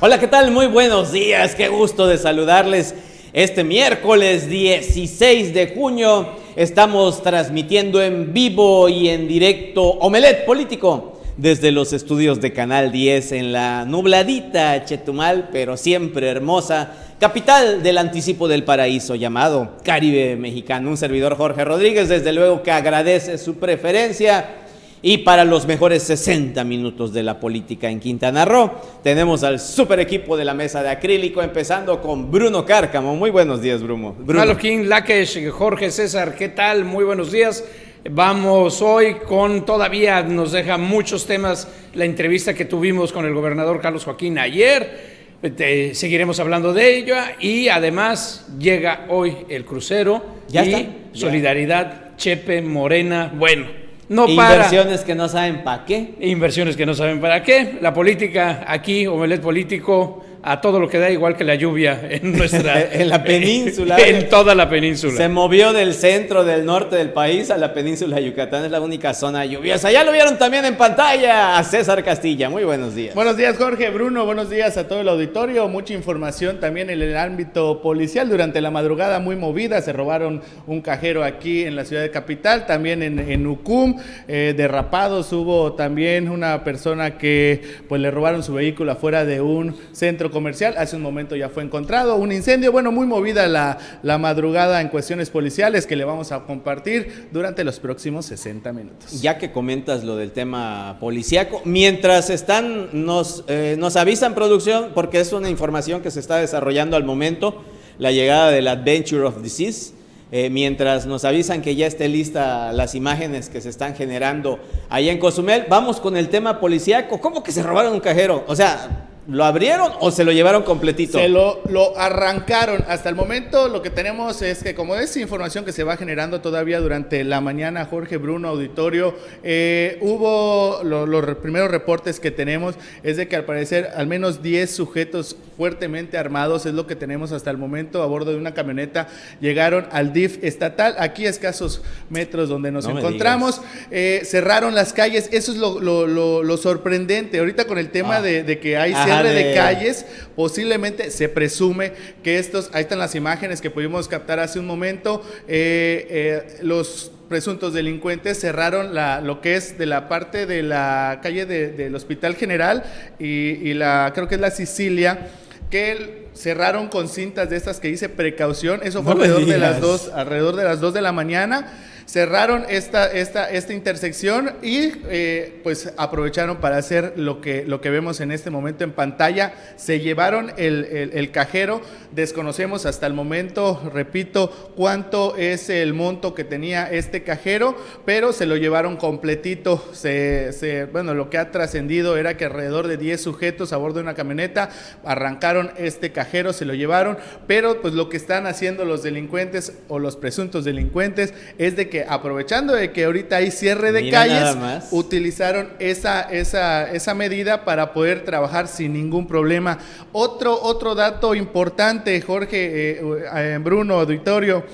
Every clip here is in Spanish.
Hola, ¿qué tal? Muy buenos días, qué gusto de saludarles. Este miércoles 16 de junio estamos transmitiendo en vivo y en directo Omelet Político desde los estudios de Canal 10 en la nubladita Chetumal, pero siempre hermosa, capital del anticipo del paraíso llamado Caribe Mexicano. Un servidor Jorge Rodríguez, desde luego que agradece su preferencia y para los mejores 60 minutos de la política en Quintana Roo, tenemos al super equipo de la mesa de acrílico, empezando con Bruno Cárcamo. Muy buenos días, Bruno. Bruno. King, Lakesh, Jorge César, ¿qué tal? Muy buenos días. Vamos hoy con todavía nos deja muchos temas la entrevista que tuvimos con el gobernador Carlos Joaquín ayer. seguiremos hablando de ello y además llega hoy el crucero ¿Ya y está? Solidaridad Chepe Morena. Bueno, no Inversiones que no saben para qué. Inversiones que no saben para qué. La política aquí, Omelet Político, a todo lo que da, igual que la lluvia en nuestra. en la península. en toda la península. Se movió del centro, del norte del país a la península de Yucatán. Es la única zona lluviosa. Ya lo vieron también en pantalla a César Castilla. Muy buenos días. Buenos días, Jorge. Bruno, buenos días a todo el auditorio. Mucha información también en el ámbito policial. Durante la madrugada muy movida, se robaron un cajero aquí en la ciudad de Capital, también en, en Ucum. Eh, derrapados, hubo también una persona que pues le robaron su vehículo afuera de un centro comercial. Hace un momento ya fue encontrado un incendio. Bueno, muy movida la, madrugada en cuestiones policiales que le vamos a compartir durante los próximos 60 minutos. Ya que comentas lo del tema policíaco, mientras están, nos, eh, nos avisan producción, porque es una información que se está desarrollando al momento, la llegada del Adventure of Disease. Eh, mientras nos avisan que ya esté lista las imágenes que se están generando allá en Cozumel, vamos con el tema policíaco. ¿Cómo que se robaron un cajero? O sea, ¿Lo abrieron o se lo llevaron completito? Se lo, lo arrancaron. Hasta el momento lo que tenemos es que como es información que se va generando todavía durante la mañana, Jorge Bruno, auditorio, eh, hubo los primeros reportes que tenemos es de que al parecer al menos 10 sujetos fuertemente armados, es lo que tenemos hasta el momento a bordo de una camioneta, llegaron al DIF estatal, aquí a escasos metros donde nos encontramos, eh, cerraron las calles, eso es lo, lo, lo, sorprendente. Ahorita con el tema ah. de, de, que hay de... calles, posiblemente se presume que estos, ahí están las imágenes que pudimos captar hace un momento, eh, eh, los presuntos delincuentes cerraron la, lo que es de la parte de la calle del Hospital General y, la, creo que es la Sicilia, que cerraron con cintas de estas que dice precaución, eso fue alrededor de las dos, alrededor de las dos de la mañana cerraron esta, esta, esta intersección y eh, pues aprovecharon para hacer lo que, lo que vemos en este momento en pantalla. Se llevaron el, el, cajero, desconocemos hasta el momento, repito, cuánto es el monto que tenía este cajero, pero se lo llevaron completito. Se, se, bueno, lo que ha trascendido era que alrededor de 10 sujetos a bordo de una camioneta arrancaron este cajero, se lo llevaron, pero pues lo que están haciendo los delincuentes o los presuntos delincuentes es de que aprovechando de que ahorita hay cierre de calles, utilizaron esa, esa, esa medida para poder trabajar sin ningún problema. Otro, otro dato importante, Jorge, eh, eh, Bruno, auditorio.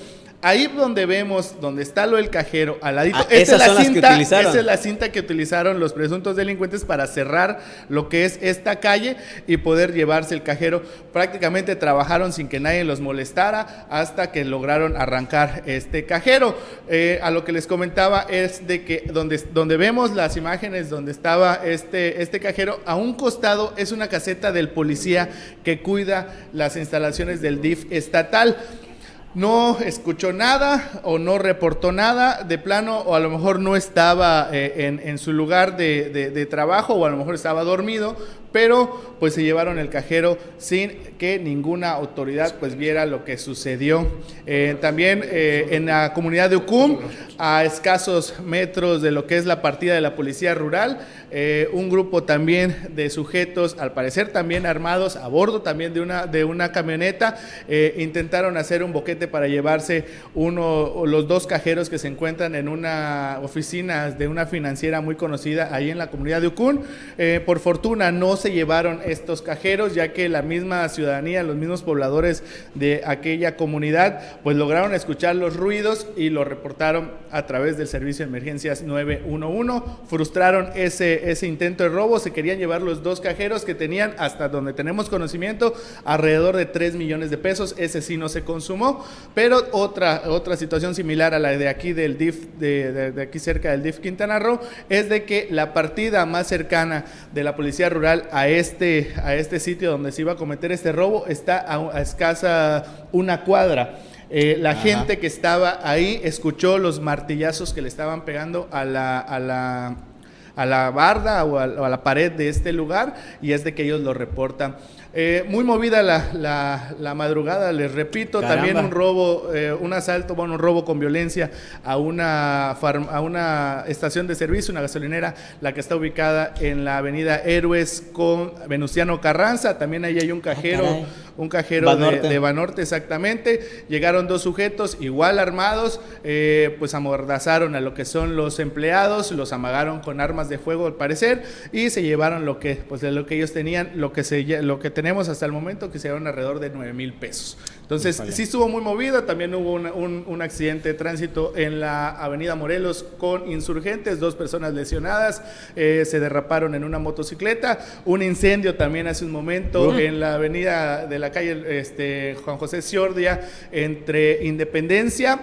Ahí donde vemos, donde está lo del cajero, al ladito, ah, esa, es la cinta, esa es la cinta que utilizaron los presuntos delincuentes para cerrar lo que es esta calle y poder llevarse el cajero. Prácticamente trabajaron sin que nadie los molestara hasta que lograron arrancar este cajero. Eh, a lo que les comentaba es de que donde, donde vemos las imágenes donde estaba este, este cajero, a un costado es una caseta del policía que cuida las instalaciones del DIF estatal no escuchó nada o no reportó nada de plano o a lo mejor no estaba eh, en, su lugar de, trabajo o a lo mejor estaba dormido, pero pues se llevaron el cajero sin que ninguna autoridad pues viera lo que sucedió. Eh, también eh, en la comunidad de Ucum, a escasos metros de lo que es la partida de la policía rural, eh, un grupo también de sujetos, al parecer también armados, a bordo también de una, de una camioneta, intentaron hacer un boquete para llevarse uno, los dos cajeros que se encuentran en una oficina de una financiera muy conocida ahí en la comunidad de Ucum. por fortuna no se se llevaron estos cajeros, ya que la misma ciudadanía, los mismos pobladores de aquella comunidad, pues lograron escuchar los ruidos y lo reportaron a través del servicio de emergencias 911. Frustraron ese, ese intento de robo, se querían llevar los dos cajeros que tenían, hasta donde tenemos conocimiento, alrededor de 3 millones de pesos. Ese sí no se consumó, pero otra, otra situación similar a la de aquí del DIF, de, de aquí cerca del DIF Quintana Roo, es de que la partida más cercana de la Policía Rural a este, a este sitio donde se iba a cometer este robo está a, escasa una cuadra. Eh, la gente que estaba ahí escuchó los martillazos que le estaban pegando a la, a la, a la barda o a, la pared de este lugar y es de que ellos lo reportan. Eh, muy movida la, la, madrugada, les repito, también un robo, eh, un asalto, bueno, un robo con violencia a una, a una estación de servicio, una gasolinera, la que está ubicada en la avenida Héroes con Venustiano Carranza, también ahí hay un ah, cajero un cajero de, Banorte. exactamente. Llegaron dos sujetos igual armados, eh, pues amordazaron a lo que son los empleados, los amagaron con armas de fuego al parecer y se llevaron lo que, pues de lo que ellos tenían, lo que, se, lo que tenemos hasta el momento, que se llevaron alrededor de 9 mil pesos. Entonces, sí estuvo muy movida, también hubo un, accidente de tránsito en la avenida Morelos con insurgentes, dos personas lesionadas, eh, se derraparon en una motocicleta, un incendio también hace un momento en la avenida de la calle este, Juan José Ciordia entre Independencia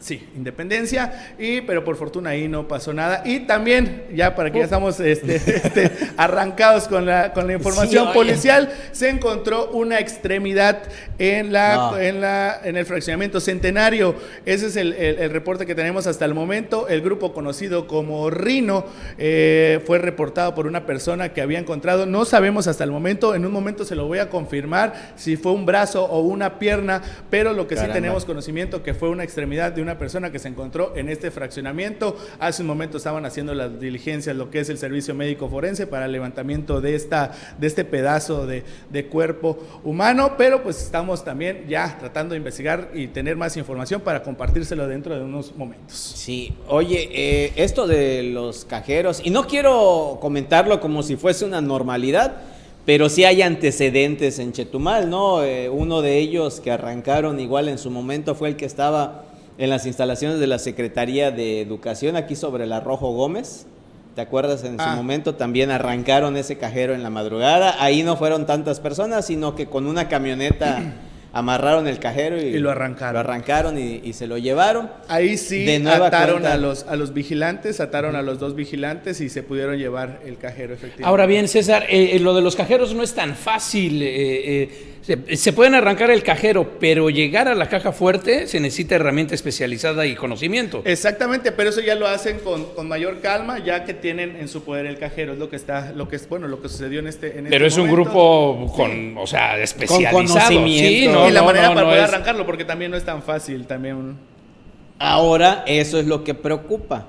Sí, independencia, y, pero por fortuna ahí no pasó nada. Y también, ya para que ya estamos este, este, arrancados con la, con la información policial, se encontró una extremidad en, la, en, la, en el fraccionamiento centenario. Ese es el, reporte que tenemos hasta el momento. El grupo conocido como Rino eh, fue reportado por una persona que había encontrado, no sabemos hasta el momento, en un momento se lo voy a confirmar si fue un brazo o una pierna, pero lo que sí tenemos conocimiento que fue una extremidad de una persona que se encontró en este fraccionamiento. Hace un momento estaban haciendo las diligencias, lo que es el servicio médico forense para el levantamiento de, esta, de este pedazo de, cuerpo humano, pero pues estamos también ya tratando de investigar y tener más información para compartírselo dentro de unos momentos. Sí, oye, eh, esto de los cajeros, y no quiero comentarlo como si fuese una normalidad, pero sí hay antecedentes en Chetumal, ¿no? Eh, uno de ellos que arrancaron igual en su momento fue el que estaba en las instalaciones de la Secretaría de Educación, aquí sobre la Rojo Gómez. ¿Te acuerdas? En su ah. momento también arrancaron ese cajero en la madrugada. Ahí no fueron tantas personas, sino que con una camioneta amarraron el cajero y, lo arrancaron. Lo arrancaron y, se lo llevaron. Ahí sí ataron a los, a los vigilantes, ataron a los dos vigilantes y se pudieron llevar el cajero efectivamente. Ahora bien, César, eh, eh, lo de los cajeros no es tan fácil. Eh, se, pueden arrancar el cajero, pero llegar a la caja fuerte se necesita herramienta especializada y conocimiento. Exactamente, pero eso ya lo hacen con, mayor calma, ya que tienen en su poder el cajero, es lo que está, lo que es bueno, lo que sucedió en este. En pero este es un grupo con, o sea, especializado. Con conocimiento. y la manera para poder arrancarlo, porque también no es tan fácil, también. Ahora, eso es lo que preocupa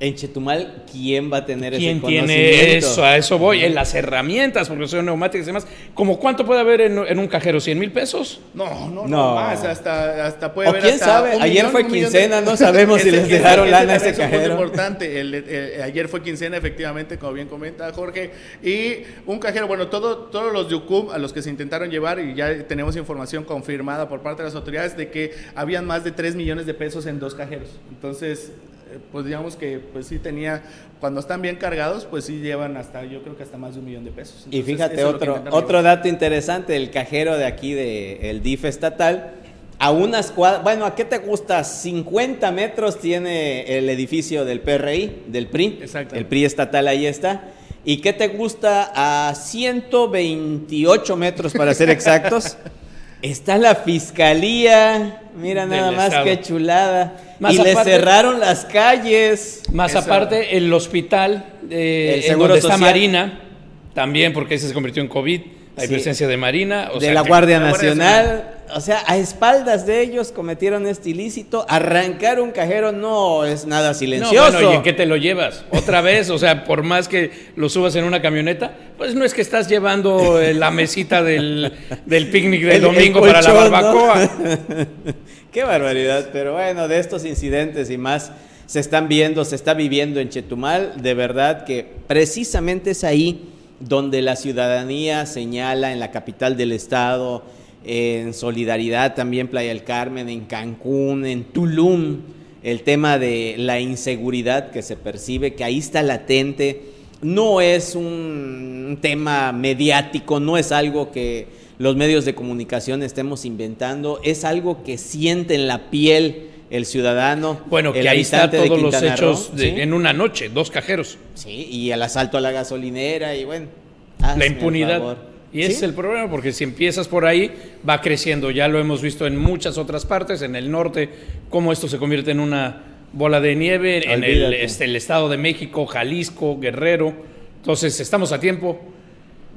en Chetumal, ¿quién va a tener ese conocimiento? tiene eso? A eso voy, en las herramientas, porque son neumáticas y demás. ¿Cómo cuánto puede haber en, un cajero? ¿100 mil pesos? No, no, no, más, hasta, hasta puede haber quién sabe, ayer fue quincena, no sabemos si les dejaron lana a ese cajero. Es importante, el, ayer fue quincena, efectivamente, como bien comenta Jorge, y un cajero, bueno, todo, todos los Yucum a los que se intentaron llevar, y ya tenemos información confirmada por parte de las autoridades de que habían más de 3 millones de pesos en dos cajeros. Entonces, pues digamos que pues sí tenía, cuando están bien cargados, pues sí llevan hasta, yo creo que hasta más de un millón de pesos. y fíjate, otro, otro dato interesante, el cajero de aquí del DIF estatal, a unas cuadras, bueno, ¿a qué te gusta? 50 metros tiene el edificio del PRI, del PRI, Exacto. el PRI estatal ahí está. ¿Y qué te gusta? A 128 metros para ser exactos. Está la fiscalía, mira nada más que chulada. Y le cerraron las calles. Más aparte, el hospital, eh, el seguro está Marina, también porque ese se convirtió en COVID. Hay presencia de Marina. O de la Guardia Nacional. O sea, a espaldas de ellos cometieron este ilícito. Arrancar un cajero no es nada silencioso. No, bueno, ¿y en qué te lo llevas? Otra vez, o sea, por más que lo subas en una camioneta, pues no es que estás llevando eh, la mesita del, del picnic del domingo para la barbacoa. qué barbaridad. Pero bueno, de estos incidentes y más se están viendo, se está viviendo en Chetumal. De verdad que precisamente es ahí donde la ciudadanía señala en la capital del estado, en Solidaridad también Playa del Carmen, en Cancún, en Tulum, el tema de la inseguridad que se percibe, que ahí está latente, no es un tema mediático, no es algo que los medios de comunicación estemos inventando, es algo que siente en la piel el ciudadano. Bueno, que ahí está todos los hechos en una noche, dos cajeros. Sí, y el asalto a la gasolinera y bueno. La impunidad. Y ese es el problema, porque si empiezas por ahí, va creciendo. Ya lo hemos visto en muchas otras partes, en el norte, cómo esto se convierte en una bola de nieve, en el, este, el, Estado de México, Jalisco, Guerrero. Entonces, estamos a tiempo.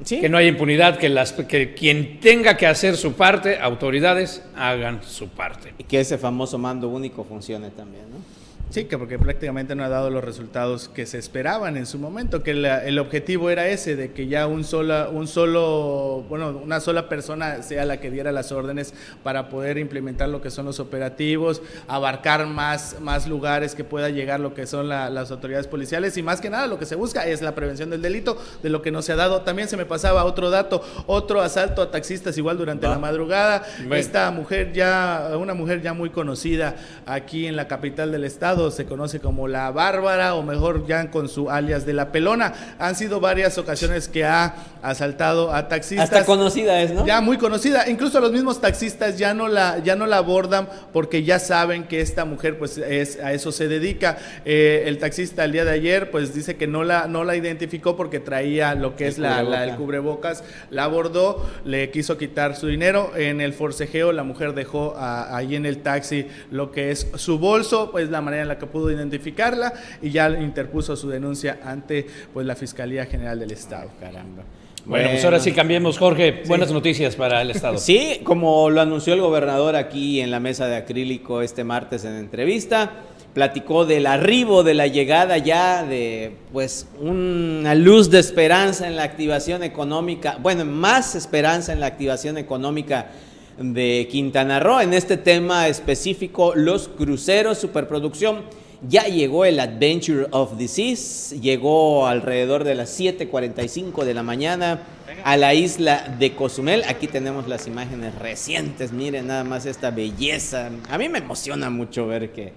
Que no haya impunidad, que, las, que quien tenga que hacer su parte, autoridades, hagan su parte. Y que ese famoso mando único funcione también, ¿no? Sí, que porque prácticamente no ha dado los resultados que se esperaban en su momento, que el objetivo era ese, de que ya un, sola, un solo, bueno, una sola persona sea la que diera las órdenes para poder implementar lo que son los operativos, abarcar más, más lugares que pueda llegar lo que son las autoridades policiales y más que nada lo que se busca es la prevención del delito, de lo que no se ha dado. También se me pasaba otro dato, otro asalto a taxistas igual durante la madrugada. Esta mujer ya, una mujer ya muy conocida aquí en la capital del estado, se conoce como la Bárbara o mejor ya con su alias de la Pelona. Han sido varias ocasiones que ha asaltado a taxistas. Hasta conocida es, ¿no? Ya muy conocida. Incluso los mismos taxistas ya no la, ya no la abordan porque ya saben que esta mujer pues es, a eso se dedica. Eh, el taxista el día de ayer pues dice que no la, no la identificó porque traía lo que es la, el cubrebocas. La abordó, le quiso quitar su dinero. En el forcejeo la mujer dejó ahí en el taxi lo que es su bolso, pues la manera la que pudo identificarla y ya interpuso su denuncia ante pues la Fiscalía General del Estado. Caramba. Bueno, pues ahora sí cambiemos, Jorge. Buenas noticias para el Estado. Sí, como lo anunció el gobernador aquí en la mesa de acrílico este martes en entrevista, platicó del arribo, de la llegada ya de pues una luz de esperanza en la activación económica, bueno, más esperanza en la activación económica de Quintana Roo. En este tema específico, los cruceros, superproducción. Ya llegó el Adventure of Seas, llegó alrededor de las 7.45 de la mañana a la isla de Cozumel. Aquí tenemos las imágenes recientes, miren nada más esta belleza. A mí me emociona mucho ver que...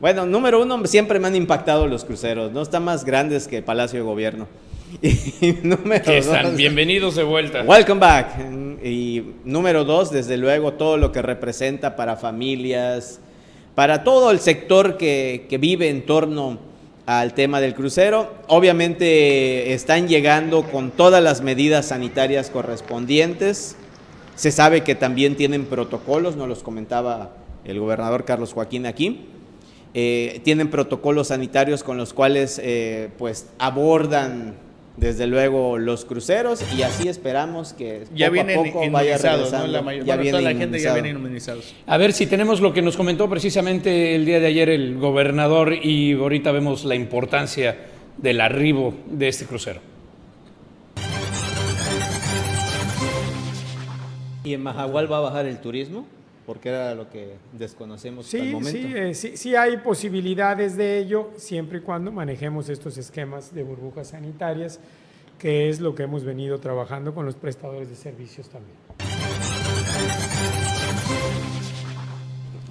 Bueno, número uno, siempre me han impactado los cruceros, ¿no? Están más grandes que Palacio de Gobierno. Y número que están bienvenidos de vuelta. Welcome back. Y número dos, desde luego, todo lo que representa para familias, para todo el sector que, que vive en torno al tema del crucero. Obviamente están llegando con todas las medidas sanitarias correspondientes. Se sabe que también tienen protocolos, nos los comentaba el gobernador Carlos Joaquín aquí. Eh, tienen protocolos sanitarios con los cuales eh, pues abordan desde luego los cruceros y así esperamos que ya poco vienen a poco vaya regresando. La mayor, ya toda la gente ya viene inmunizados. A ver si tenemos lo que nos comentó precisamente el día de ayer el gobernador y ahorita vemos la importancia del arribo de este crucero. ¿Y en Mahahual va a bajar el turismo? Porque era lo que desconocemos sí, hasta el momento. Sí, eh, sí, sí hay posibilidades de ello, siempre y cuando manejemos estos esquemas de burbujas sanitarias, que es lo que hemos venido trabajando con los prestadores de servicios también.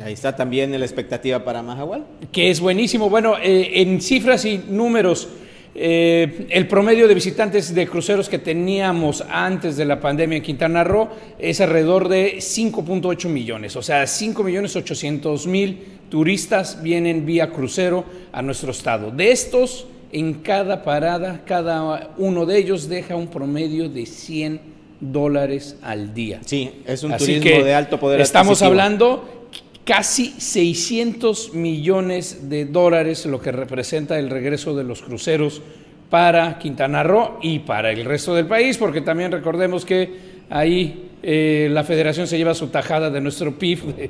Ahí está también la expectativa para Mahahual. Que es buenísimo. Bueno, eh, en cifras y números, eh, el promedio de visitantes de cruceros que teníamos antes de la pandemia en Quintana Roo es alrededor de 5.8 millones, o sea, 5 millones 800 mil turistas vienen vía crucero a nuestro estado. De estos, en cada parada, cada uno de ellos deja un promedio de 100 dólares al día. Sí, es un turismo de alto poder Estamos hablando casi 600 millones de dólares, lo que representa el regreso de los cruceros para Quintana Roo y para el resto del país, porque también recordemos que ahí eh, la federación se lleva su tajada de nuestro PIB,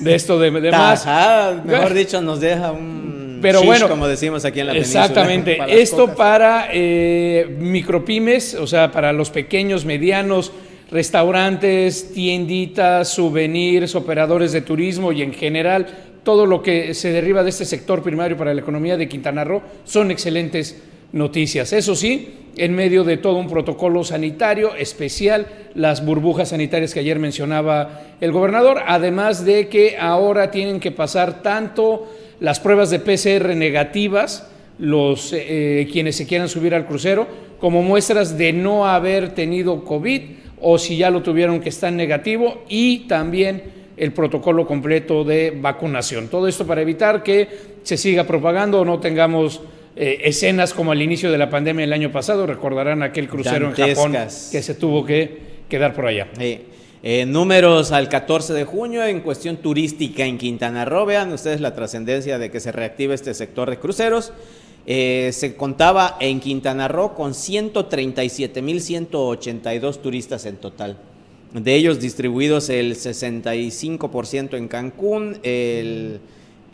de, esto de, de tajada, mejor dicho, nos deja un pero bueno, como decimos aquí en la Exactamente, esto para eh, micropymes, o sea, para los pequeños, medianos, restaurantes, tienditas, souvenirs, operadores de turismo y en general todo lo que se deriva de este sector primario para la economía de Quintana Roo son excelentes noticias. Eso sí, en medio de todo un protocolo sanitario especial, las burbujas sanitarias que ayer mencionaba el gobernador, además de que ahora tienen que pasar tanto las pruebas de PCR negativas, los eh, quienes se quieran subir al crucero, como muestras de no haber tenido COVID o si ya lo tuvieron que estar negativo y también el protocolo completo de vacunación. Todo esto para evitar que se siga propagando o no tengamos eh, escenas como al inicio de la pandemia el año pasado. Recordarán aquel crucero en Japón que se tuvo que quedar por allá. Eh, números al 14 de junio en cuestión turística en Quintana Roo. Vean ustedes la trascendencia de que se reactive este sector de cruceros. Eh, se contaba en Quintana Roo con 137.182 turistas en total. De ellos distribuidos el 65% en Cancún, el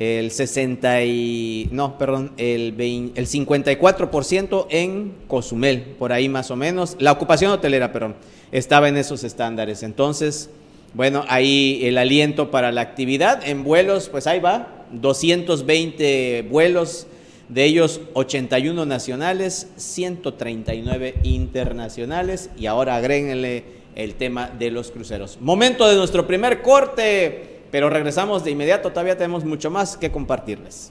el 60 y, no, perdón, el 54% en Cozumel, por ahí más o menos. La ocupación hotelera, perdón, estaba en esos estándares. Entonces, bueno, ahí el aliento para la actividad en vuelos, pues ahí va, 220 vuelos, de ellos 81 nacionales, 139 internacionales y ahora agréguenle el tema de los cruceros. Momento de nuestro primer corte. Pero regresamos de inmediato, todavía tenemos mucho más que compartirles.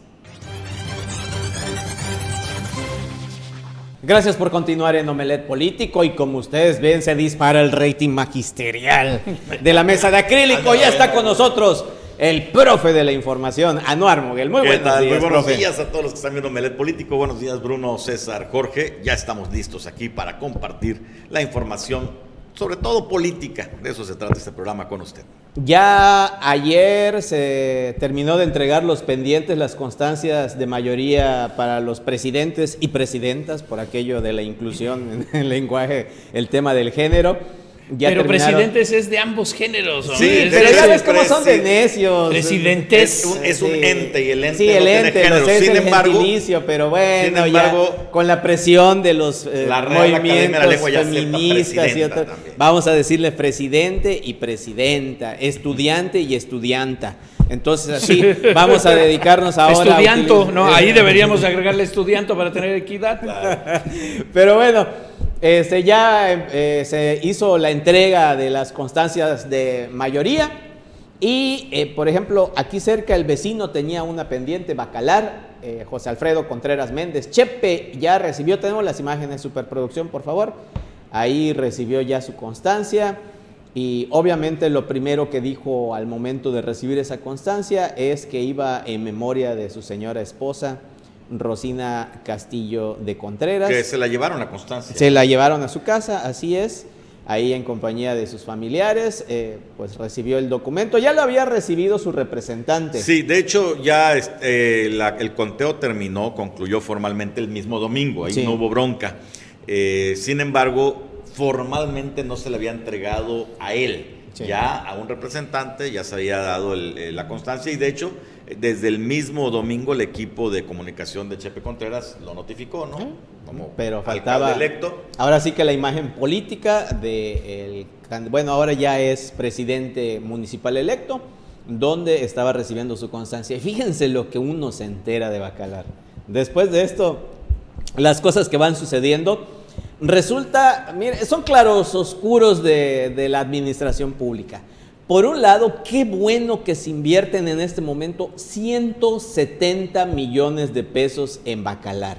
Gracias por continuar en Omelet Político y como ustedes ven se dispara el rating magisterial de la mesa de acrílico. Ya está con nosotros el profe de la información, Anuar Moguel. Muy buenos días. Muy buenos días a todos los que están viendo Omelet Político. Buenos días Bruno, César, Jorge. Ya estamos listos aquí para compartir la información, sobre todo política. De eso se trata este programa con usted. Ya ayer se terminó de entregar los pendientes, las constancias de mayoría para los presidentes y presidentas, por aquello de la inclusión en el lenguaje, el tema del género pero presidentes es de ambos géneros. ¿no? Sí, pero ya ves cómo son de necios. Presidentes. Es un, ente y el ente sí, el no ente, tiene género. sin embargo, pero bueno, ya con la presión de los eh, movimientos feministas y otros, vamos a decirle presidente y presidenta, estudiante y estudianta. Entonces así vamos a dedicarnos ahora Estudianto, no, ahí deberíamos agregarle estudianto para tener equidad. Pero bueno, este, ya eh, se hizo la entrega de las constancias de mayoría y, eh, por ejemplo, aquí cerca el vecino tenía una pendiente Bacalar, eh, José Alfredo Contreras Méndez. Chepe ya recibió, tenemos las imágenes superproducción, por favor. Ahí recibió ya su constancia y obviamente lo primero que dijo al momento de recibir esa constancia es que iba en memoria de su señora esposa, Rosina Castillo de Contreras. Que se la llevaron a Constancia. Se la llevaron a su casa, así es, ahí en compañía de sus familiares, eh, pues recibió el documento. Ya lo había recibido su representante. Sí, de hecho ya este, el conteo terminó, concluyó formalmente el mismo domingo, ahí no hubo bronca. Eh, sin embargo, formalmente no se le había entregado a él. Ya a un representante ya se había dado la constancia y de hecho desde el mismo domingo el equipo de comunicación de Chepe Contreras lo notificó, ¿no? Como Pero faltaba electo. Ahora sí que la imagen política de el, bueno, ahora ya es presidente municipal electo, donde estaba recibiendo su constancia. Y fíjense lo que uno se entera de Bacalar. Después de esto, las cosas que van sucediendo, resulta, mire, son claros oscuros de, de la administración pública. Por un lado, qué bueno que se invierten en este momento 170 millones de pesos en Bacalar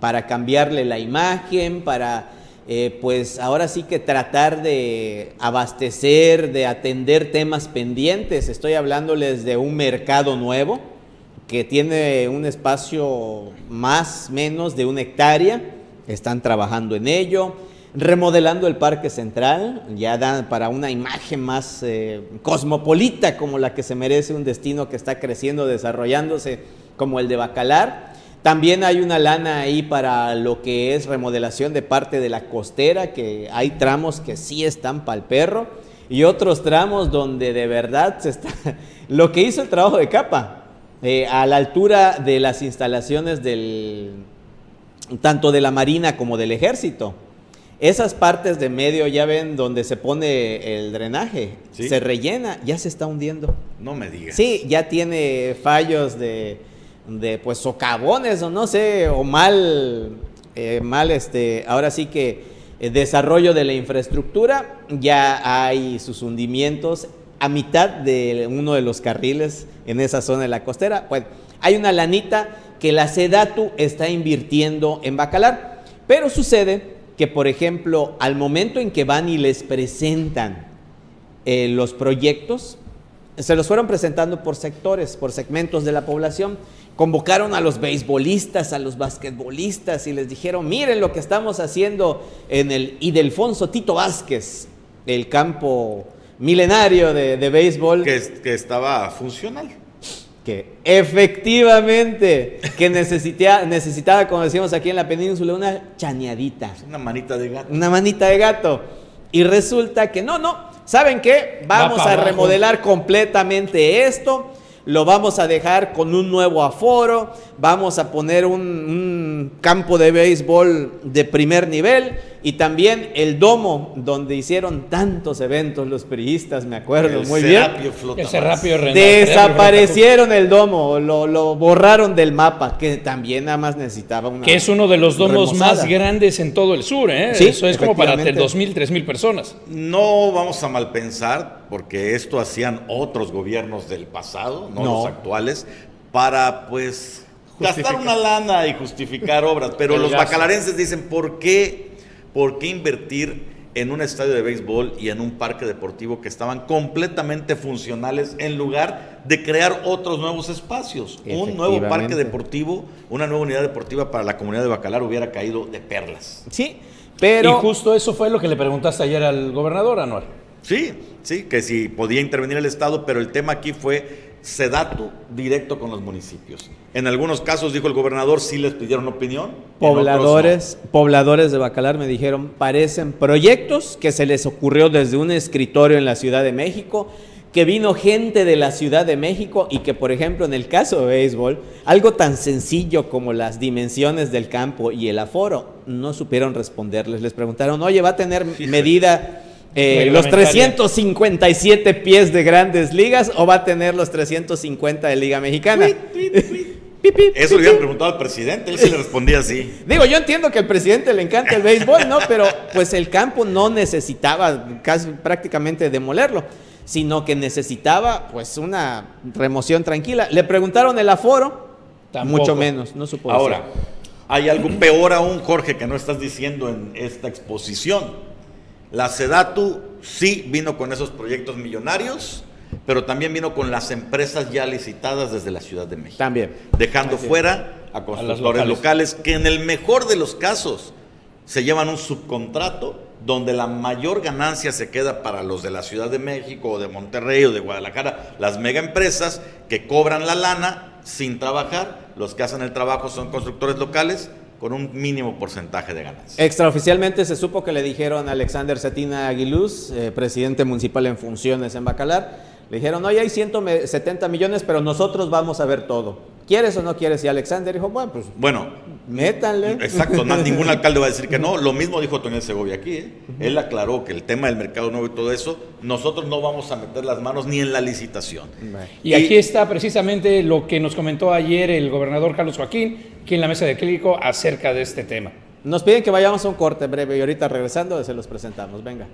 para cambiarle la imagen, para eh, pues ahora sí que tratar de abastecer, de atender temas pendientes. Estoy hablándoles de un mercado nuevo que tiene un espacio más menos de una hectárea. Están trabajando en ello remodelando el Parque Central, ya da para una imagen más eh, cosmopolita como la que se merece un destino que está creciendo, desarrollándose como el de Bacalar. También hay una lana ahí para lo que es remodelación de parte de la costera, que hay tramos que sí están para el perro y otros tramos donde de verdad se está... lo que hizo el trabajo de capa, eh, a la altura de las instalaciones del tanto de la Marina como del Ejército esas partes de medio, ya ven, donde se pone el drenaje, se rellena, ya se está hundiendo. No me digas. Sí, ya tiene fallos de, de pues socavones o no sé, o mal eh, mal, este, ahora sí que el desarrollo de la infraestructura, ya hay sus hundimientos a mitad de uno de los carriles en esa zona de la costera. Bueno, hay una lanita que la Sedatu está invirtiendo en Bacalar, pero sucede que, por ejemplo, al momento en que van y les presentan eh, los proyectos, se los fueron presentando por sectores, por segmentos de la población. Convocaron a los beisbolistas, a los basquetbolistas y les dijeron, miren lo que estamos haciendo en el Idelfonso Tito Vázquez, el campo milenario de, de béisbol. Que, que estaba funcional que efectivamente que necesitaba, necesitaba, como decimos aquí en la península, una chañadita. Una manita de gato. Una manita de gato. Y resulta que no, no. ¿Saben qué? Vamos a remodelar completamente esto lo vamos a dejar con un nuevo aforo, vamos a poner un, campo de béisbol de primer nivel y también el domo donde hicieron tantos eventos los periodistas, me acuerdo muy bien. El Desaparecieron el domo, lo, borraron del mapa, que también nada más necesitaba una. Que es uno de los domos más grandes en todo el sur, ¿eh? Eso es como para 2.000, 3.000 personas. No vamos a mal pensar porque esto hacían otros gobiernos del pasado, no, los actuales, para pues gastar una lana y justificar obras. Pero los bacalarenses dicen, ¿por qué, ¿por qué invertir en un estadio de béisbol y en un parque deportivo que estaban completamente funcionales en lugar de crear otros nuevos espacios? Un nuevo parque deportivo, una nueva unidad deportiva para la comunidad de Bacalar hubiera caído de perlas. Sí, pero... Y justo eso fue lo que le preguntaste ayer al gobernador, Anual. Sí, sí, que si podía intervenir el Estado, pero el tema aquí fue sedato directo con los municipios. En algunos casos, dijo el gobernador, sí les pidieron opinión. Pobladores, pobladores de Bacalar me dijeron, parecen proyectos que se les ocurrió desde un escritorio en la Ciudad de México, que vino gente de la Ciudad de México y que, por ejemplo, en el caso de béisbol, algo tan sencillo como las dimensiones del campo y el aforo, no supieron responderles. Les preguntaron, oye, ¿va a tener medida eh, los 357 pies de grandes ligas o va a tener los 350 de Liga Mexicana. Eso le habían preguntado al presidente, él sí le respondía así. Digo, yo entiendo que al presidente le encanta el béisbol, ¿no? Pero pues el campo no necesitaba casi prácticamente demolerlo, sino que necesitaba pues una remoción tranquila. Le preguntaron el aforo, mucho menos, no supo Ahora, hay algo peor aún, Jorge, que no estás diciendo en esta exposición. La Sedatu sí vino con esos proyectos millonarios, pero también vino con las empresas ya licitadas desde la Ciudad de México. También. Dejando fuera a constructores locales. que en el mejor de los casos se llevan un subcontrato donde la mayor ganancia se queda para los de la Ciudad de México o de Monterrey o de Guadalajara, las mega empresas que cobran la lana sin trabajar, los que hacen el trabajo son constructores locales con un mínimo porcentaje de ganancia. Extraoficialmente se supo que le dijeron a Alexander Cetina Aguiluz, eh, presidente municipal en funciones en Bacalar, le dijeron, hoy hay 170 millones, pero nosotros vamos a ver todo. ¿Quieres o no quieres? Y Alexander dijo, bueno, pues bueno, métanle. Exacto, ningún alcalde va a decir que no. Lo mismo dijo Tony Segovia aquí. ¿eh? Él aclaró que el tema del mercado nuevo y todo eso, nosotros no vamos a meter las manos ni en la licitación. Y, aquí está precisamente lo que nos comentó ayer el gobernador Carlos Joaquín, aquí en la mesa de clínico, acerca de este tema. Nos piden que vayamos a un corte breve y ahorita regresando se los presentamos. Venga.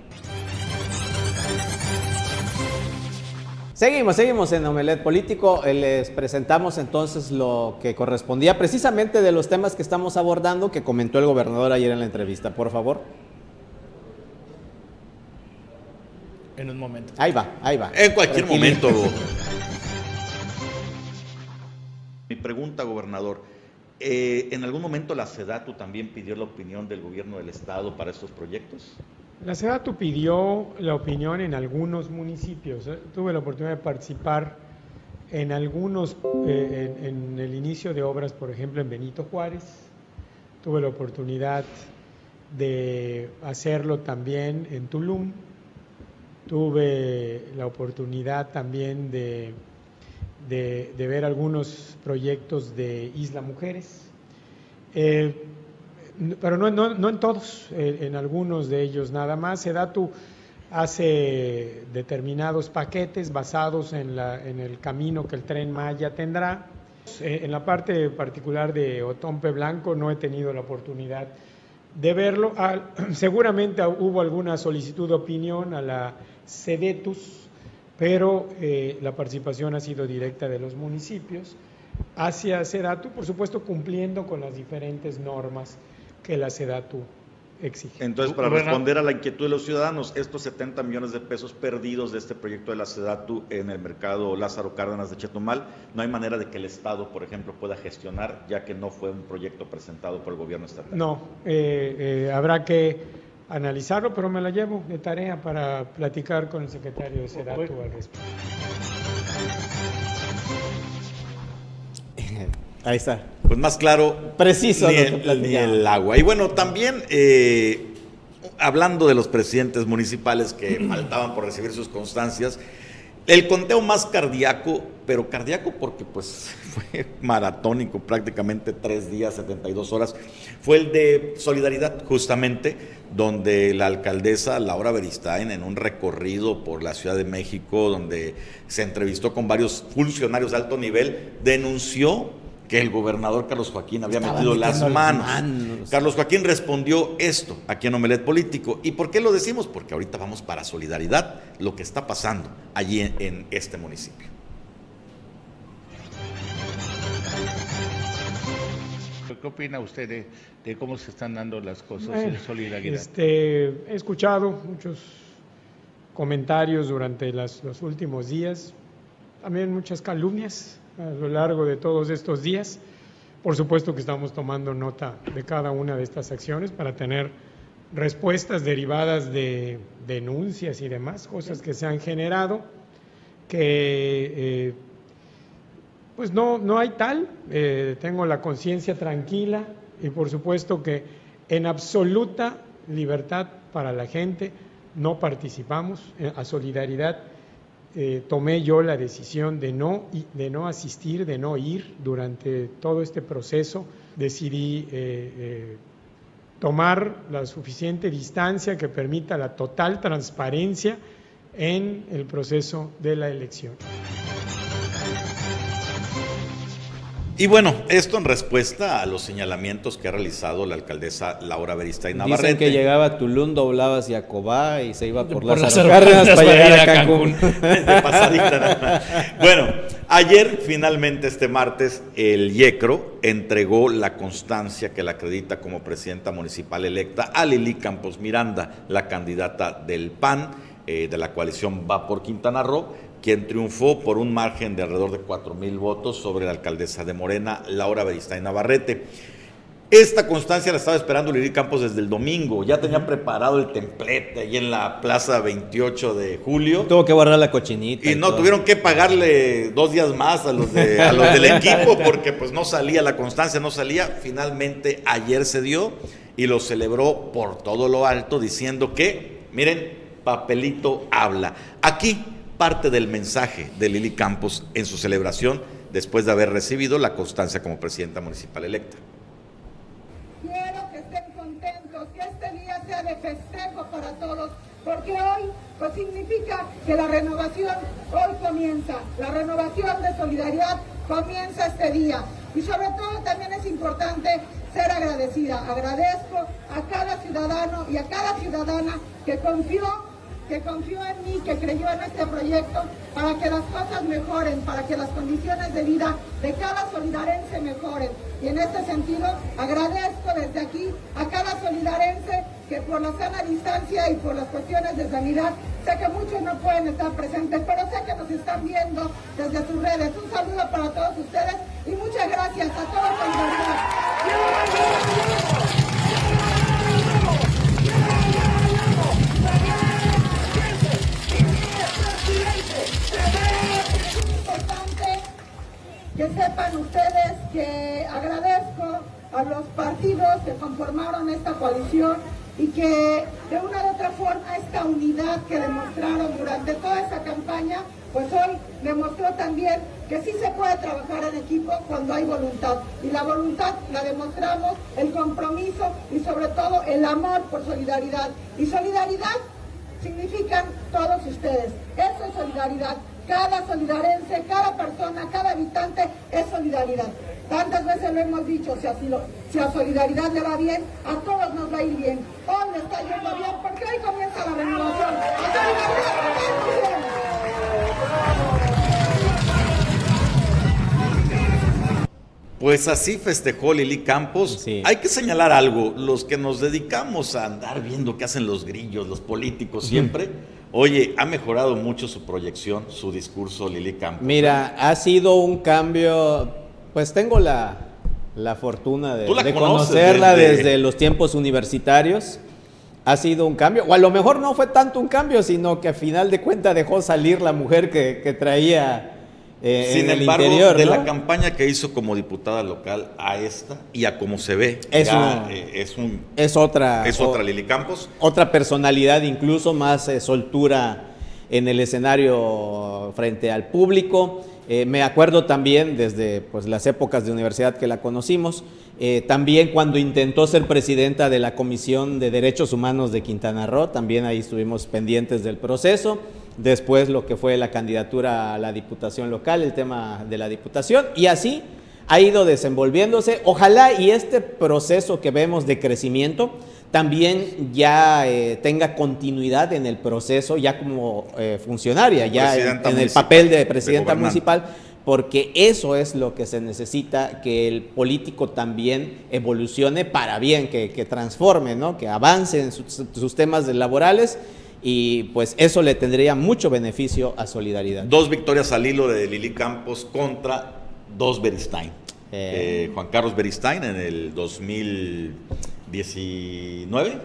Seguimos, seguimos en Omelet Político. Eh, les presentamos entonces lo que correspondía precisamente de los temas que estamos abordando que comentó el gobernador ayer en la entrevista. Por favor. En un momento. Ahí va, ahí va. En cualquier momento. Mi pregunta, gobernador. Eh, ¿En algún momento la SEDATU también pidió la opinión del gobierno del Estado para estos proyectos? La SEDATU pidió la opinión en algunos municipios. ¿eh? Tuve la oportunidad de participar en algunos, eh, en, el inicio de obras, por ejemplo, en Benito Juárez. Tuve la oportunidad de hacerlo también en Tulum. Tuve la oportunidad también de, de, ver algunos proyectos de Isla Mujeres. Pero no, no, en todos, eh, en algunos de ellos nada más. Sedatu hace determinados paquetes basados en, la, en el camino que el tren Maya tendrá Eh, en la parte particular de Otompe Blanco no he tenido la oportunidad de verlo. Ah, seguramente hubo alguna solicitud de opinión a la CEDETUS, pero eh, la participación ha sido directa de los municipios hacia SEDATU, por supuesto cumpliendo con las diferentes normas que la SEDATU entonces, para responder a la inquietud de los ciudadanos, estos 70 millones de pesos perdidos de este proyecto de la SEDATU en el mercado Lázaro Cárdenas de Chetumal, no hay manera de que el Estado, por ejemplo, pueda gestionar, ya que no fue un proyecto presentado por el gobierno estatal. No, eh, eh, habrá que analizarlo, pero me la llevo de tarea para platicar con el secretario de SEDATU al respecto. Ahí está. Pues más claro. Preciso. Ni, el, agua. Y bueno, también eh, hablando de los presidentes municipales que faltaban por recibir sus constancias, el conteo más cardíaco, pero cardíaco porque pues fue maratónico, prácticamente tres días, 72 horas, fue el de Solidaridad, justamente, donde la alcaldesa Laura Beristain, en un recorrido por la Ciudad de México, donde se entrevistó con varios funcionarios de alto nivel, denunció que el gobernador Carlos Joaquín había metido las manos. Carlos Joaquín respondió esto aquí en Omelet Político. ¿Y por qué lo decimos? Porque ahorita vamos para solidaridad, lo que está pasando allí en, este municipio. ¿Qué opina usted de, cómo se están dando las cosas en solidaridad? Este, he escuchado muchos comentarios durante los últimos días, también muchas calumnias a lo largo de todos estos días. Por supuesto que estamos tomando nota de cada una de estas acciones para tener respuestas derivadas de denuncias y demás, cosas que se han generado, que eh, pues no, no hay tal, eh, tengo la conciencia tranquila y por supuesto que en absoluta libertad para la gente no participamos eh, a solidaridad eh, tomé yo la decisión de no, de no asistir, de no ir durante todo este proceso. Decidí eh, eh, tomar la suficiente distancia que permita la total transparencia en el proceso de la elección. Y bueno, esto en respuesta a los señalamientos que ha realizado la alcaldesa Laura Beristain Navarrete. Dicen que llegaba a Tulum, doblaba hacia Cobá y se iba por, las, las Cárdenas para llegar a Cancún. bueno, ayer finalmente este martes el IECRO entregó la constancia que la acredita como presidenta municipal electa a Lili Campos Miranda, la candidata del PAN eh, de la coalición Va por Quintana Roo quien triunfó por un margen de alrededor de 4 mil votos sobre la alcaldesa de Morena, Laura Beristain Navarrete. Esta constancia la estaba esperando Lili Campos desde el domingo. Ya tenía preparado el templete ahí en la plaza 28 de julio. Tuvo que guardar la cochinita. Y, no, tuvieron que pagarle dos días más a los, de, a los del equipo porque pues no salía la constancia, no salía. Finalmente ayer se dio y lo celebró por todo lo alto diciendo que, miren, papelito habla. Aquí parte del mensaje de Lili Campos en su celebración después de haber recibido la constancia como presidenta municipal electa. Quiero que estén contentos, que este día sea de festejo para todos, porque hoy pues significa que la renovación hoy comienza, la renovación de solidaridad comienza este día. Y sobre todo también es importante ser agradecida. Agradezco a cada ciudadano y a cada ciudadana que confió que confió en mí, que creyó en este proyecto para que las cosas mejoren, para que las condiciones de vida de cada solidarense mejoren. Y en este sentido agradezco desde aquí a cada solidarense que por la sana distancia y por las cuestiones de sanidad, sé que muchos no pueden estar presentes, pero sé que nos están viendo desde sus redes. Un saludo para todos ustedes y muchas gracias a todos los que sepan ustedes que agradezco a los partidos que conformaron esta coalición y que de una u otra forma esta unidad que demostraron durante toda esa campaña, pues hoy demostró también que sí se puede trabajar en equipo cuando hay voluntad. Y la voluntad la demostramos, el compromiso y sobre todo el amor por solidaridad. Y solidaridad significan todos ustedes. Eso es solidaridad. Cada solidarense, cada persona, cada habitante es solidaridad. Tantas veces lo hemos dicho, si, así lo, si a solidaridad le va bien, a todos nos va a ir bien. Hoy le está yendo bien porque hoy comienza la renovación. A solidaridad Pues así festejó Lili Campos. Sí. Hay que señalar algo, los que nos dedicamos a andar viendo qué hacen los grillos, los políticos siempre. Oye, ha mejorado mucho su proyección, su discurso Lili Campos. Mira, ha sido un cambio, pues tengo la, la fortuna de, la de conocerla desde- desde... los tiempos universitarios. Ha sido un cambio, o a lo mejor no fue tanto un cambio, sino que a final de cuentas dejó salir la mujer que, que traía eh, Sin en el embargo, interior. de ¿no? la campaña que hizo como diputada local a esta y a cómo se ve, Es ya, una- eh, es, un, es otra, es o- otra Lili Campos. otra personalidad, incluso más eh, soltura en el escenario frente al público. Eh, me acuerdo también desde pues, las épocas de universidad que la conocimos, eh, también cuando intentó ser presidenta de la Comisión de Derechos Humanos de Quintana Roo, también ahí estuvimos pendientes del proceso. Después lo que fue la candidatura a la diputación local, el tema de la diputación, y así ha ido desenvolviéndose. Ojalá y este proceso que vemos de crecimiento también ya eh, tenga continuidad en el proceso, ya como eh, funcionaria, ya en, el papel de de presidenta municipal, porque eso es lo que se necesita, que el político también evolucione para bien, que, que transforme, ¿no? que avance en sus, sus temas laborales y pues eso le tendría mucho beneficio a Solidaridad. Dos victorias al hilo de Lili Campos contra dos Beristain. Eh. Eh, Juan Carlos Beristain en el 2019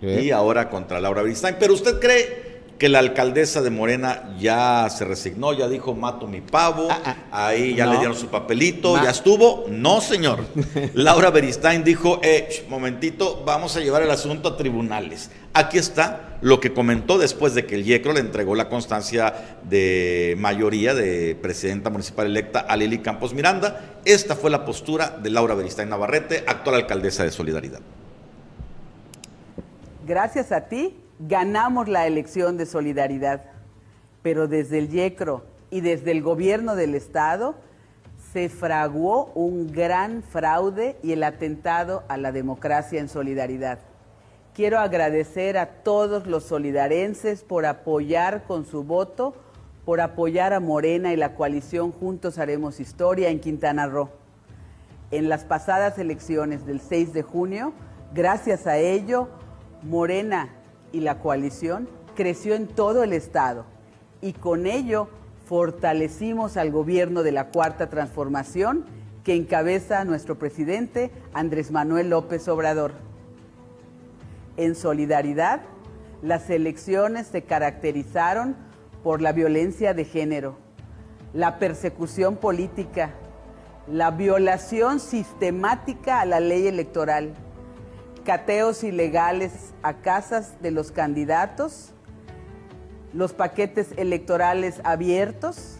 Sí. y ahora contra Laura Beristain. Pero usted cree que la alcaldesa de Morena ya se resignó, ya dijo mato mi pavo, Ah, ah. ahí ya No. le dieron su papelito, Ma- ya estuvo. No, señor. Laura Beristain dijo, eh, momentito, vamos a llevar el asunto a tribunales. Aquí está lo que comentó después de que el YECRO le entregó la constancia de mayoría de presidenta municipal electa a Lili Campos Miranda. Esta fue la postura de Laura Beristain Navarrete, actual alcaldesa de Solidaridad. Gracias a ti ganamos la elección de solidaridad, pero desde el YECRO y desde el gobierno del Estado se fraguó un gran fraude y el atentado a la democracia en solidaridad. Quiero agradecer a todos los solidarenses por apoyar con su voto, por apoyar a Morena y la coalición Juntos Haremos Historia en Quintana Roo. En las pasadas elecciones del 6 de junio, gracias a ello, Morena y la coalición creció en todo el estado y con ello fortalecimos al gobierno de la Cuarta Transformación que encabeza nuestro presidente Andrés Manuel López Obrador. En solidaridad, las elecciones se caracterizaron por la violencia de género, la persecución política, la violación sistemática a la ley electoral, cateos ilegales a casas de los candidatos, los paquetes electorales abiertos.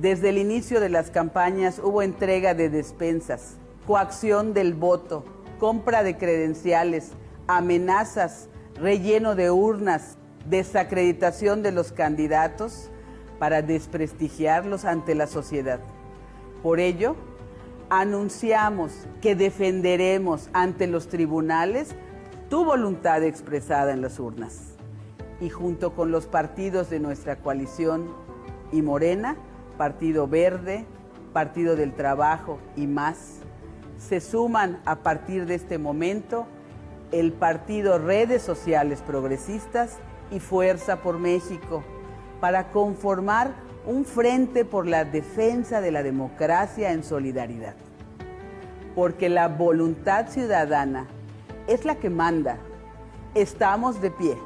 Desde el inicio de las campañas hubo entrega de despensas, coacción del voto, compra de credenciales, amenazas, relleno de urnas, desacreditación de los candidatos para desprestigiarlos ante la sociedad. Por ello, anunciamos que defenderemos ante los tribunales tu voluntad expresada en las urnas. Y junto con los partidos de nuestra coalición y Morena, Partido Verde, Partido del Trabajo y más, se suman a partir de este momento el Partido Redes Sociales Progresistas y Fuerza por México para conformar un frente por la defensa de la democracia en solidaridad. Porque la voluntad ciudadana es la que manda. Estamos de pie,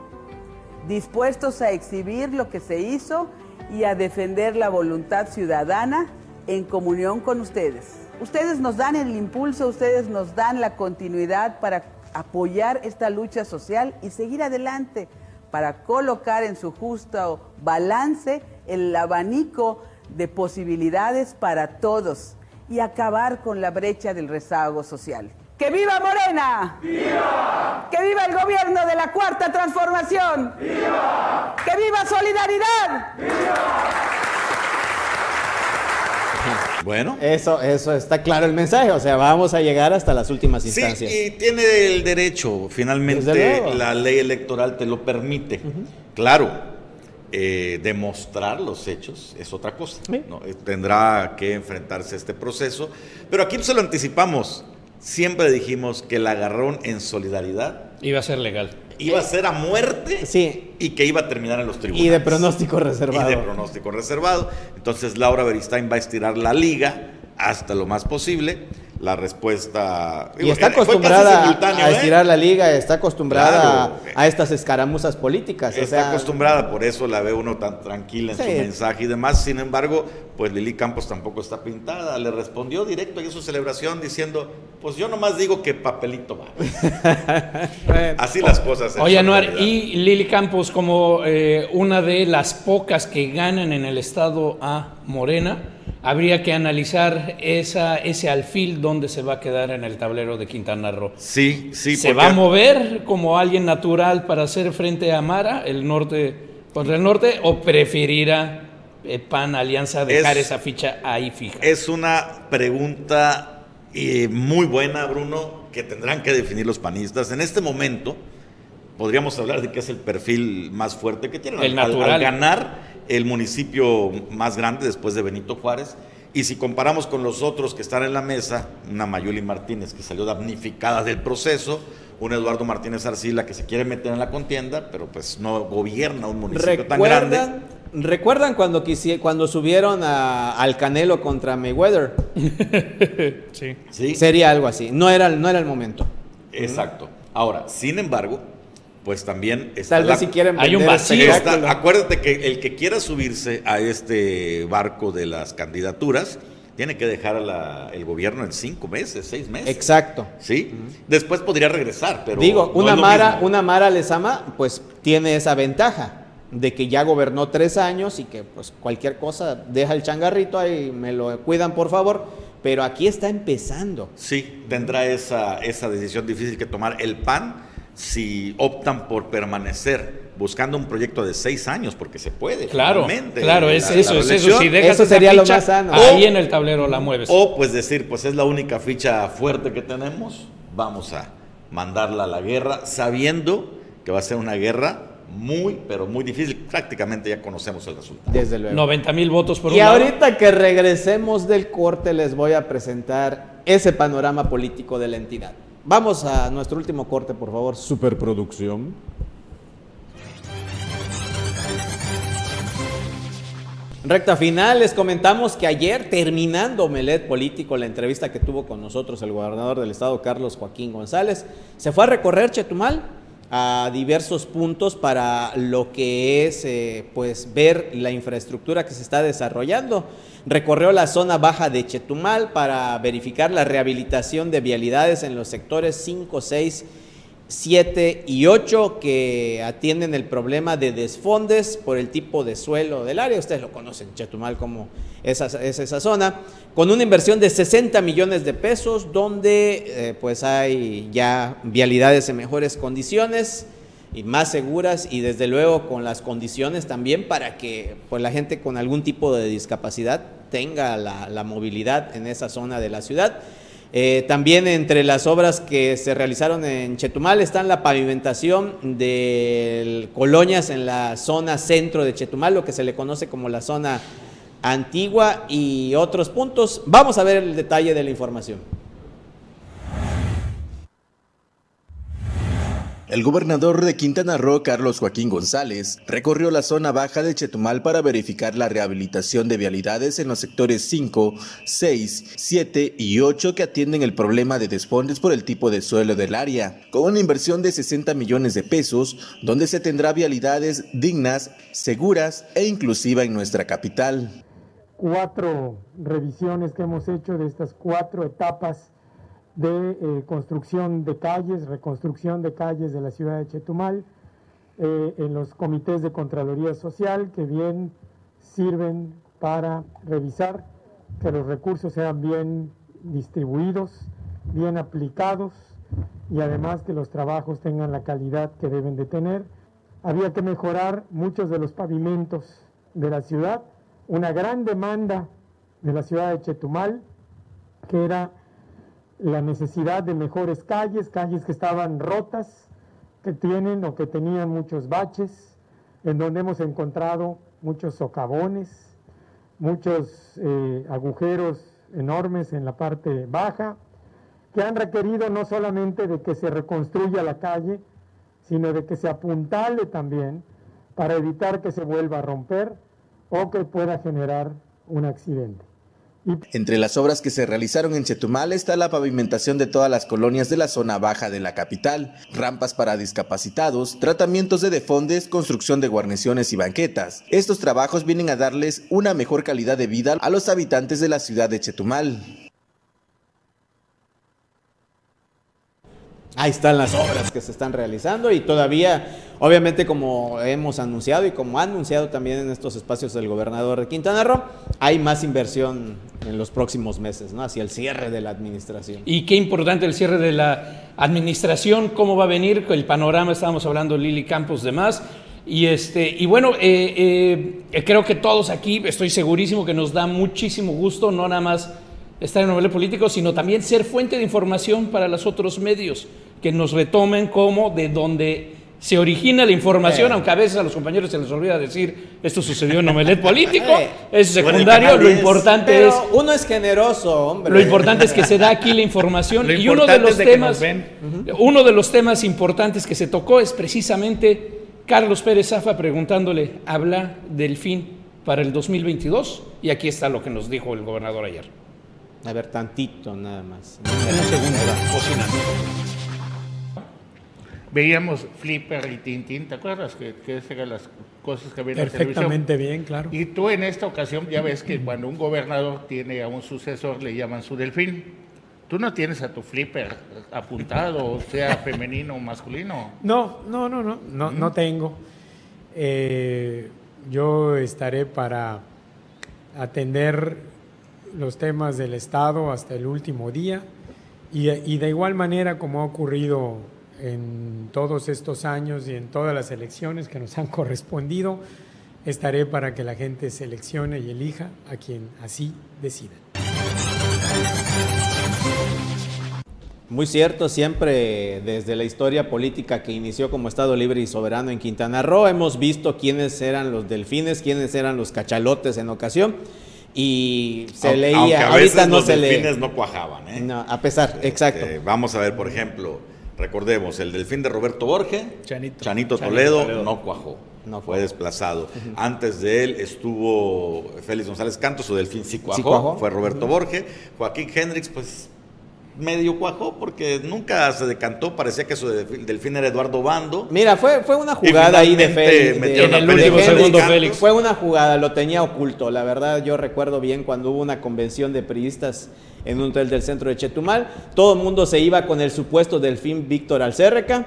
dispuestos a exhibir lo que se hizo y a defender la voluntad ciudadana en comunión con ustedes. Ustedes nos dan el impulso, ustedes nos dan la continuidad para apoyar esta lucha social y seguir adelante para colocar en su justo balance el abanico de posibilidades para todos y acabar con la brecha del rezago social. ¡Que viva Morena! ¡Viva! ¡Que viva el gobierno de la Cuarta Transformación! ¡Viva! ¡Que viva Solidaridad! ¡Viva! Bueno. Eso, eso está claro el mensaje, o sea, vamos a llegar hasta las últimas instancias. Sí, y tiene el derecho, finalmente la ley electoral te lo permite. Claro, eh, demostrar los hechos es otra cosa. ¿no? Eh, tendrá que enfrentarse a este proceso, pero aquí se lo anticipamos. Siempre dijimos que el agarrón en solidaridad iba a ser legal. Iba a ser a muerte sí. y que iba a terminar en los tribunales. Y de pronóstico reservado. Y de pronóstico reservado. Entonces Laura Beristain va a estirar la liga hasta lo más posible la respuesta. Y está acostumbrada a ¿eh? estirar la liga, está acostumbrada a, estas escaramuzas políticas. Está acostumbrada, por eso la ve uno tan tranquila en su mensaje y demás. Sin embargo, pues Lili Campos tampoco está pintada. Le respondió directo en su celebración diciendo: Pues yo nomás digo que papelito va. Así las cosas. Oye, Anuar, y Lili Campos, como eh, una de las pocas que ganan en el estado a Morena habría que analizar esa, ese alfil donde se va a quedar en el tablero de Quintana Roo. Sí, sí. ¿Se va a mover como alguien natural para hacer frente a Mara, el norte contra el norte, o preferirá eh, PAN Alianza dejar esa ficha ahí fija? Es una pregunta eh, muy buena, Bruno, que tendrán que definir los panistas. En este momento podríamos hablar de que es el perfil más fuerte que tienen. El natural. al ganar el municipio más grande después de Benito Juárez. Y si comparamos con los otros que están en la mesa, una Mayuli Martínez que salió damnificada del proceso, un Eduardo Martínez Arcila que se quiere meter en la contienda, pero pues no gobierna un municipio tan grande. ¿Recuerdan cuando, cuando subieron al Canelo contra Mayweather? sí. sí. Sería algo así. No era, no era el momento. Exacto. Ahora, sin embargo, pues también está Tal vez si quieren hay un vacío. acuérdate que el que quiera subirse a este barco de las candidaturas tiene que dejar el gobierno en cinco meses, seis meses. Exacto. Sí. Después podría regresar, pero digo una Mara, una Mara Lezama, pues tiene esa ventaja de que ya gobernó tres años y que pues cualquier cosa deja el changarrito ahí, me lo cuidan por favor. Pero aquí está empezando. Sí, tendrá esa, esa decisión difícil que tomar el PAN si optan por permanecer buscando un proyecto de seis años, porque se puede. Claro, claro, es eso, es eso. Si dejas eso sería lo más sano. Ahí en el tablero la mueves. O pues decir, pues es la única ficha fuerte que tenemos, vamos a mandarla a la guerra, sabiendo que va a ser una guerra muy, pero muy difícil. Prácticamente ya conocemos el resultado. Desde luego. 90 mil votos por y Y ahorita que regresemos del corte les voy a presentar ese panorama político de la entidad. Vamos a nuestro último corte, por favor. Superproducción. Recta final, les comentamos que ayer, terminando Melet Político, la entrevista que tuvo con nosotros el gobernador del estado, Carlos Joaquín González, se fue a recorrer Chetumal a diversos puntos para lo que es eh, pues ver la infraestructura que se está desarrollando. Recorrió la zona baja de Chetumal para verificar la rehabilitación de vialidades en los sectores 5, 6 7 y 8 que atienden el problema de desfondes por el tipo de suelo del área. Ustedes lo conocen, Chetumal, como es esa zona, con una inversión de 60 millones de pesos, donde eh, pues hay ya vialidades en mejores condiciones y más seguras y desde luego con las condiciones también para que pues, la gente con algún tipo de discapacidad tenga la movilidad en esa zona de la ciudad. Eh, también entre las obras que se realizaron en Chetumal están la pavimentación de colonias en la zona centro de Chetumal, lo que se le conoce como la zona antigua y otros puntos. Vamos a ver el detalle de la información. El gobernador de Quintana Roo, Carlos Joaquín González, recorrió la zona baja de Chetumal para verificar la rehabilitación de vialidades en los sectores 5, 6, 7 y 8 que atienden el problema de desfondes por el tipo de suelo del área, con una inversión de 60 millones de pesos, donde se tendrá vialidades dignas, seguras e inclusivas en nuestra capital. Cuatro revisiones que hemos hecho de estas cuatro etapas de eh, construcción de calles, reconstrucción de calles de la ciudad de Chetumal, eh, en los comités de Contraloría Social que bien sirven para revisar que los recursos sean bien distribuidos, bien aplicados y además que los trabajos tengan la calidad que deben de tener. Había que mejorar muchos de los pavimentos de la ciudad, una gran demanda de la ciudad de Chetumal, que era la necesidad de mejores calles, calles que estaban rotas, que tienen o que tenían muchos baches, en donde hemos encontrado muchos socavones, muchos eh, agujeros enormes en la parte baja, que han requerido no solamente de que se reconstruya la calle, sino de que se apuntale también para evitar que se vuelva a romper o que pueda generar un accidente. Entre las obras que se realizaron en Chetumal está la pavimentación de todas las colonias de la zona baja de la capital, rampas para discapacitados, tratamientos de defondes, construcción de guarniciones y banquetas. Estos trabajos vienen a darles una mejor calidad de vida a los habitantes de la ciudad de Chetumal. Ahí están las obras que se están realizando y todavía, obviamente como hemos anunciado y como ha anunciado también en estos espacios el gobernador de Quintana Roo, hay más inversión en los próximos meses, ¿no? Hacia el cierre de la administración. Y qué importante el cierre de la administración, cómo va a venir el panorama, estábamos hablando Lili Campos demás. Y, este, y bueno, eh, eh, creo que todos aquí, estoy segurísimo que nos da muchísimo gusto, no nada más estar en el nivel político, sino también ser fuente de información para los otros medios que nos retomen como de donde se origina la información, aunque a veces a los compañeros se les olvida decir esto sucedió en Omelet político, es secundario, lo importante es... Uno es generoso, hombre. Lo importante es que se da aquí la información y uno de los temas, uno de los temas importantes que se tocó es precisamente Carlos Pérez Zafa preguntándole, habla del fin para el 2022 y aquí está lo que nos dijo el gobernador ayer. A ver, tantito nada más. En un segundo, cocinando veíamos Flipper y Tintín, ¿te acuerdas? Que, que esas eran las cosas que había en la Perfectamente bien, claro. Y tú en esta ocasión ya ves que cuando un gobernador tiene a un sucesor le llaman su delfín. Tú no tienes a tu flipper apuntado, sea femenino o masculino. No, no, no, no, no, no tengo. Eh, yo estaré para atender los temas del Estado hasta el último día y, de igual manera como ha ocurrido en todos estos años y en todas las elecciones que nos han correspondido, estaré para que la gente seleccione y elija a quien así decida. Muy cierto, siempre desde la historia política que inició como Estado libre y soberano en Quintana Roo, hemos visto quiénes eran los delfines, quiénes eran los cachalotes en ocasión y se leía. a veces los delfines no cuajaban, ¿eh? No, a pesar, exacto. Este, vamos a ver, por ejemplo, Recordemos, el delfín de Roberto Borge, Chanito, Toledo, no cuajó. No fue desplazado. Antes de él estuvo Félix González Cantos, su delfín sí cuajó, fue Roberto Borge. Joaquín Hendrix, pues medio cuajó porque nunca se decantó, parecía que su delfín era Eduardo Bando. Mira, fue, fue una jugada ahí de Félix. en el último segundo Félix. Fue una jugada, lo tenía oculto. La verdad, yo recuerdo bien cuando hubo una convención de periodistas en un hotel del centro de Chetumal. Todo el mundo se iba con el supuesto delfín Víctor Alcérreca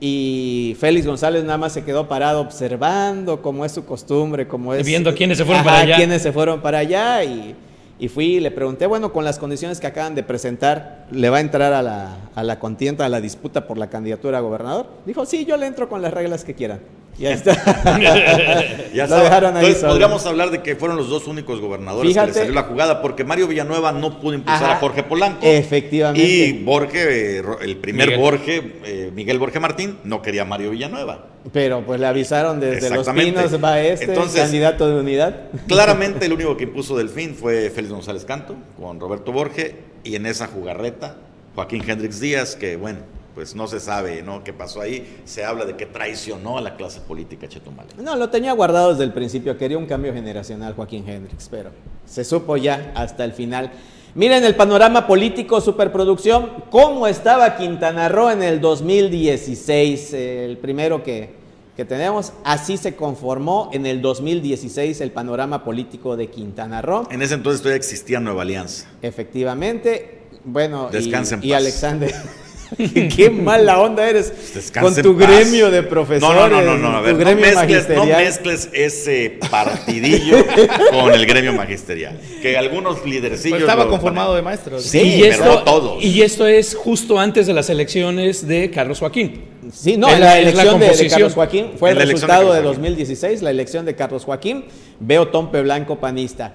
y Félix González nada más se quedó parado observando como es su costumbre, como es... Viendo quiénes se fueron para allá. quiénes se fueron para allá y, y, fui y le pregunté, bueno, con las condiciones que acaban de presentar, ¿le va a entrar a la, a la contienda, a la disputa por la candidatura a gobernador? Dijo, sí, yo le entro con las reglas que quieran. Ya está. ya Lo dejaron ahí Entonces, podríamos hablar de que fueron los dos únicos gobernadores que le salió la jugada, porque Mario Villanueva no pudo impulsar a Jorge Polanco. Efectivamente. Y Borge, eh, el primer Borge, eh, Miguel Borge Martín, no quería a Mario Villanueva. Pero pues le avisaron desde Los Pinos, va este, candidato de unidad. Claramente el único que impuso Delfín fue Félix González Canto, con Roberto Borge, y en esa jugarreta, Joaquín Hendrix Díaz, que bueno pues no se sabe ¿no? qué pasó ahí. Se habla de que traicionó a la clase política chetumaleña. No, lo tenía guardado desde el principio. Quería un cambio generacional Joaquín Hendrix, pero se supo ya hasta el final. Miren el panorama político, superproducción, cómo estaba Quintana Roo en el 2016, el primero que, que tenemos. Así se conformó en el 2016 el panorama político de Quintana Roo. En ese entonces todavía existía Nueva Alianza. Efectivamente. Bueno, y, y Alexander. Qué mala onda eres con tu gremio de profesores. No, no, no, no, a ver, no mezcles, no mezcles, ese partidillo con el gremio magisterial. Que algunos lidercillos. Pues estaba conformado de maestros. Sí, y pero esto, todos. Y esto es justo antes de las elecciones de Carlos Joaquín. Sí, no, la, elección de, Carlos Joaquín fue el resultado de, 2016, la elección de Carlos Joaquín. Veo Tompe Blanco panista.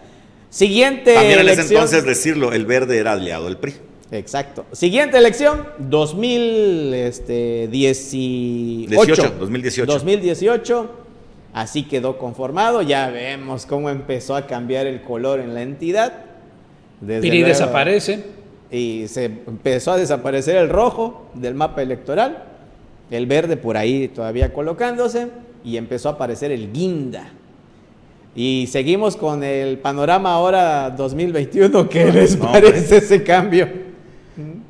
Siguiente También en ese elección. entonces decirlo, el verde era aliado del PRI. Exacto. Siguiente elección, este, 2018. 18, 2018. 2018. Así quedó conformado. Ya vemos cómo empezó a cambiar el color en la entidad. Desde Piri luego- desaparece. Y se empezó a desaparecer el rojo del mapa electoral. El verde por ahí todavía colocándose. Y empezó a aparecer el guinda. Y seguimos con el panorama ahora 2021. ¿Qué les No, parece ese cambio?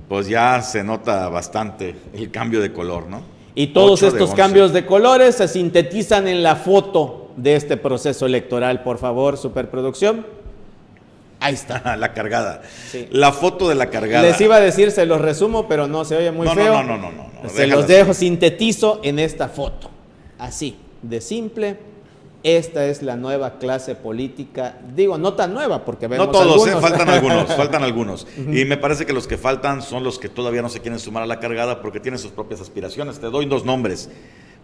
Pues ya se nota bastante el cambio de color, ¿no? Y todos 8 de estos 11. cambios de colores se sintetizan en la foto de este proceso electoral. Por favor, superproducción. Ahí está. la cargada. Sí. La foto de la cargada. Les iba a decir, se los resumo, pero no se oye muy No, no, feo. no, no, no, no, no, Se déjalo los así. dejo, sintetizo en esta foto. Así, de simple. Esta es la nueva clase política. Digo, no tan nueva, porque vemos No todos, ¿eh? algunos. faltan algunos, faltan algunos. Y me parece que los que faltan son los que todavía no se quieren sumar a la cargada porque tienen sus propias aspiraciones. Te doy dos nombres.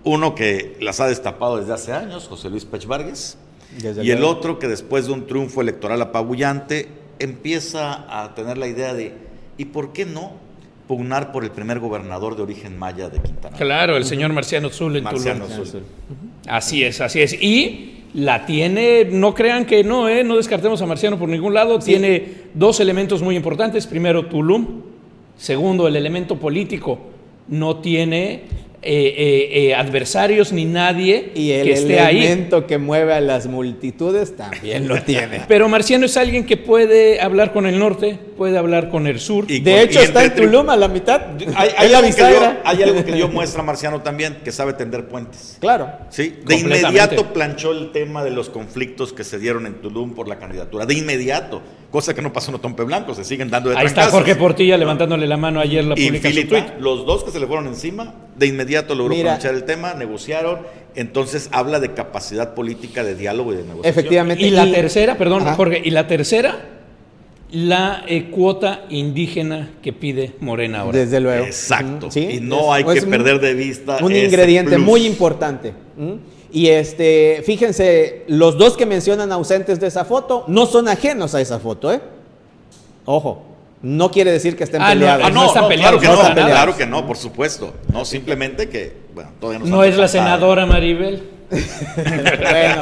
Uno que las ha destapado desde hace años, José Luis Pech Vargas. Desde y el luego. otro que después de un triunfo electoral apabullante empieza a tener la idea de, ¿y por qué no pugnar por el primer gobernador de origen maya de Quintana? Roo? Claro, el señor Marciano Zul en Marciano Tulum. Zul. Así es, así es. Y la tiene, no crean que no, ¿eh? no descartemos a Marciano por ningún lado. Tiene dos elementos muy importantes. Primero, Tulum. Segundo, el elemento político. No tiene eh, eh, eh, adversarios ni nadie Y el que esté ahí. elemento que mueve a las multitudes también lo tiene. Pero Marciano es alguien que puede hablar con el norte, puede hablar con el sur. Y De con- hecho, y está en Tulum a la mitad. Hay, hay la algo que dio, bisagra. hay algo que dio muestra Marciano también, que sabe tender puentes. Claro. Sí, de inmediato planchó el tema de los conflictos que se dieron en Tulum por la candidatura. De inmediato, cosa que no pasó en Otompe Blanco, se siguen dando de Ahí está. Jorge Portilla levantándole la mano ayer la y publica en su Filipa, tweet. los dos que se le fueron encima, de inmediato logró Mira. planchar el tema, negociaron, entonces habla de capacidad política de diálogo y de negociación. Efectivamente. Y la tercera, perdón, Ajá. Jorge, y la tercera, la eh, cuota indígena que pide Morena ahora. Desde luego. Exacto. Sí, y no hay que un- perder de vista Un ese ingrediente plus. muy importante. Y este, fíjense, los dos que mencionan ausentes de esa foto no son ajenos a esa foto, ¿eh? Ojo, no quiere decir que estén Ah, no, peleados. Ah, no, están no, peleados, claro que no no, están peleados. claro que no, por supuesto. No, simplemente que, bueno, todavía no No es la senadora Maribel. bueno,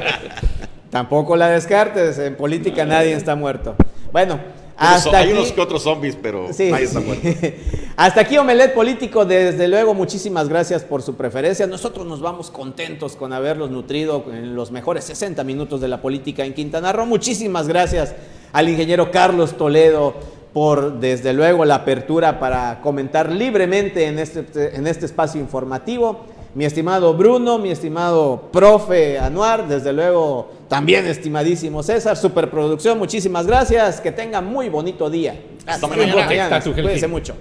tampoco la descartes. En política nadie está muerto. Bueno, hasta hay aquí. unos que otros zombies, pero Sí, nadie está sí. muerto. Hasta aquí Omelet Político, desde luego muchísimas gracias por su preferencia. Nosotros nos vamos contentos con haberlos nutrido en los mejores 60 minutos de la política en Quintana Roo. Muchísimas gracias al ingeniero Carlos Toledo por desde luego la apertura para comentar libremente en este, en este espacio informativo. Mi estimado Bruno, mi estimado profe Anuar, desde luego también estimadísimo César, superproducción, muchísimas gracias, que tengan muy bonito día. Hasta mañana. Cuídense mucho.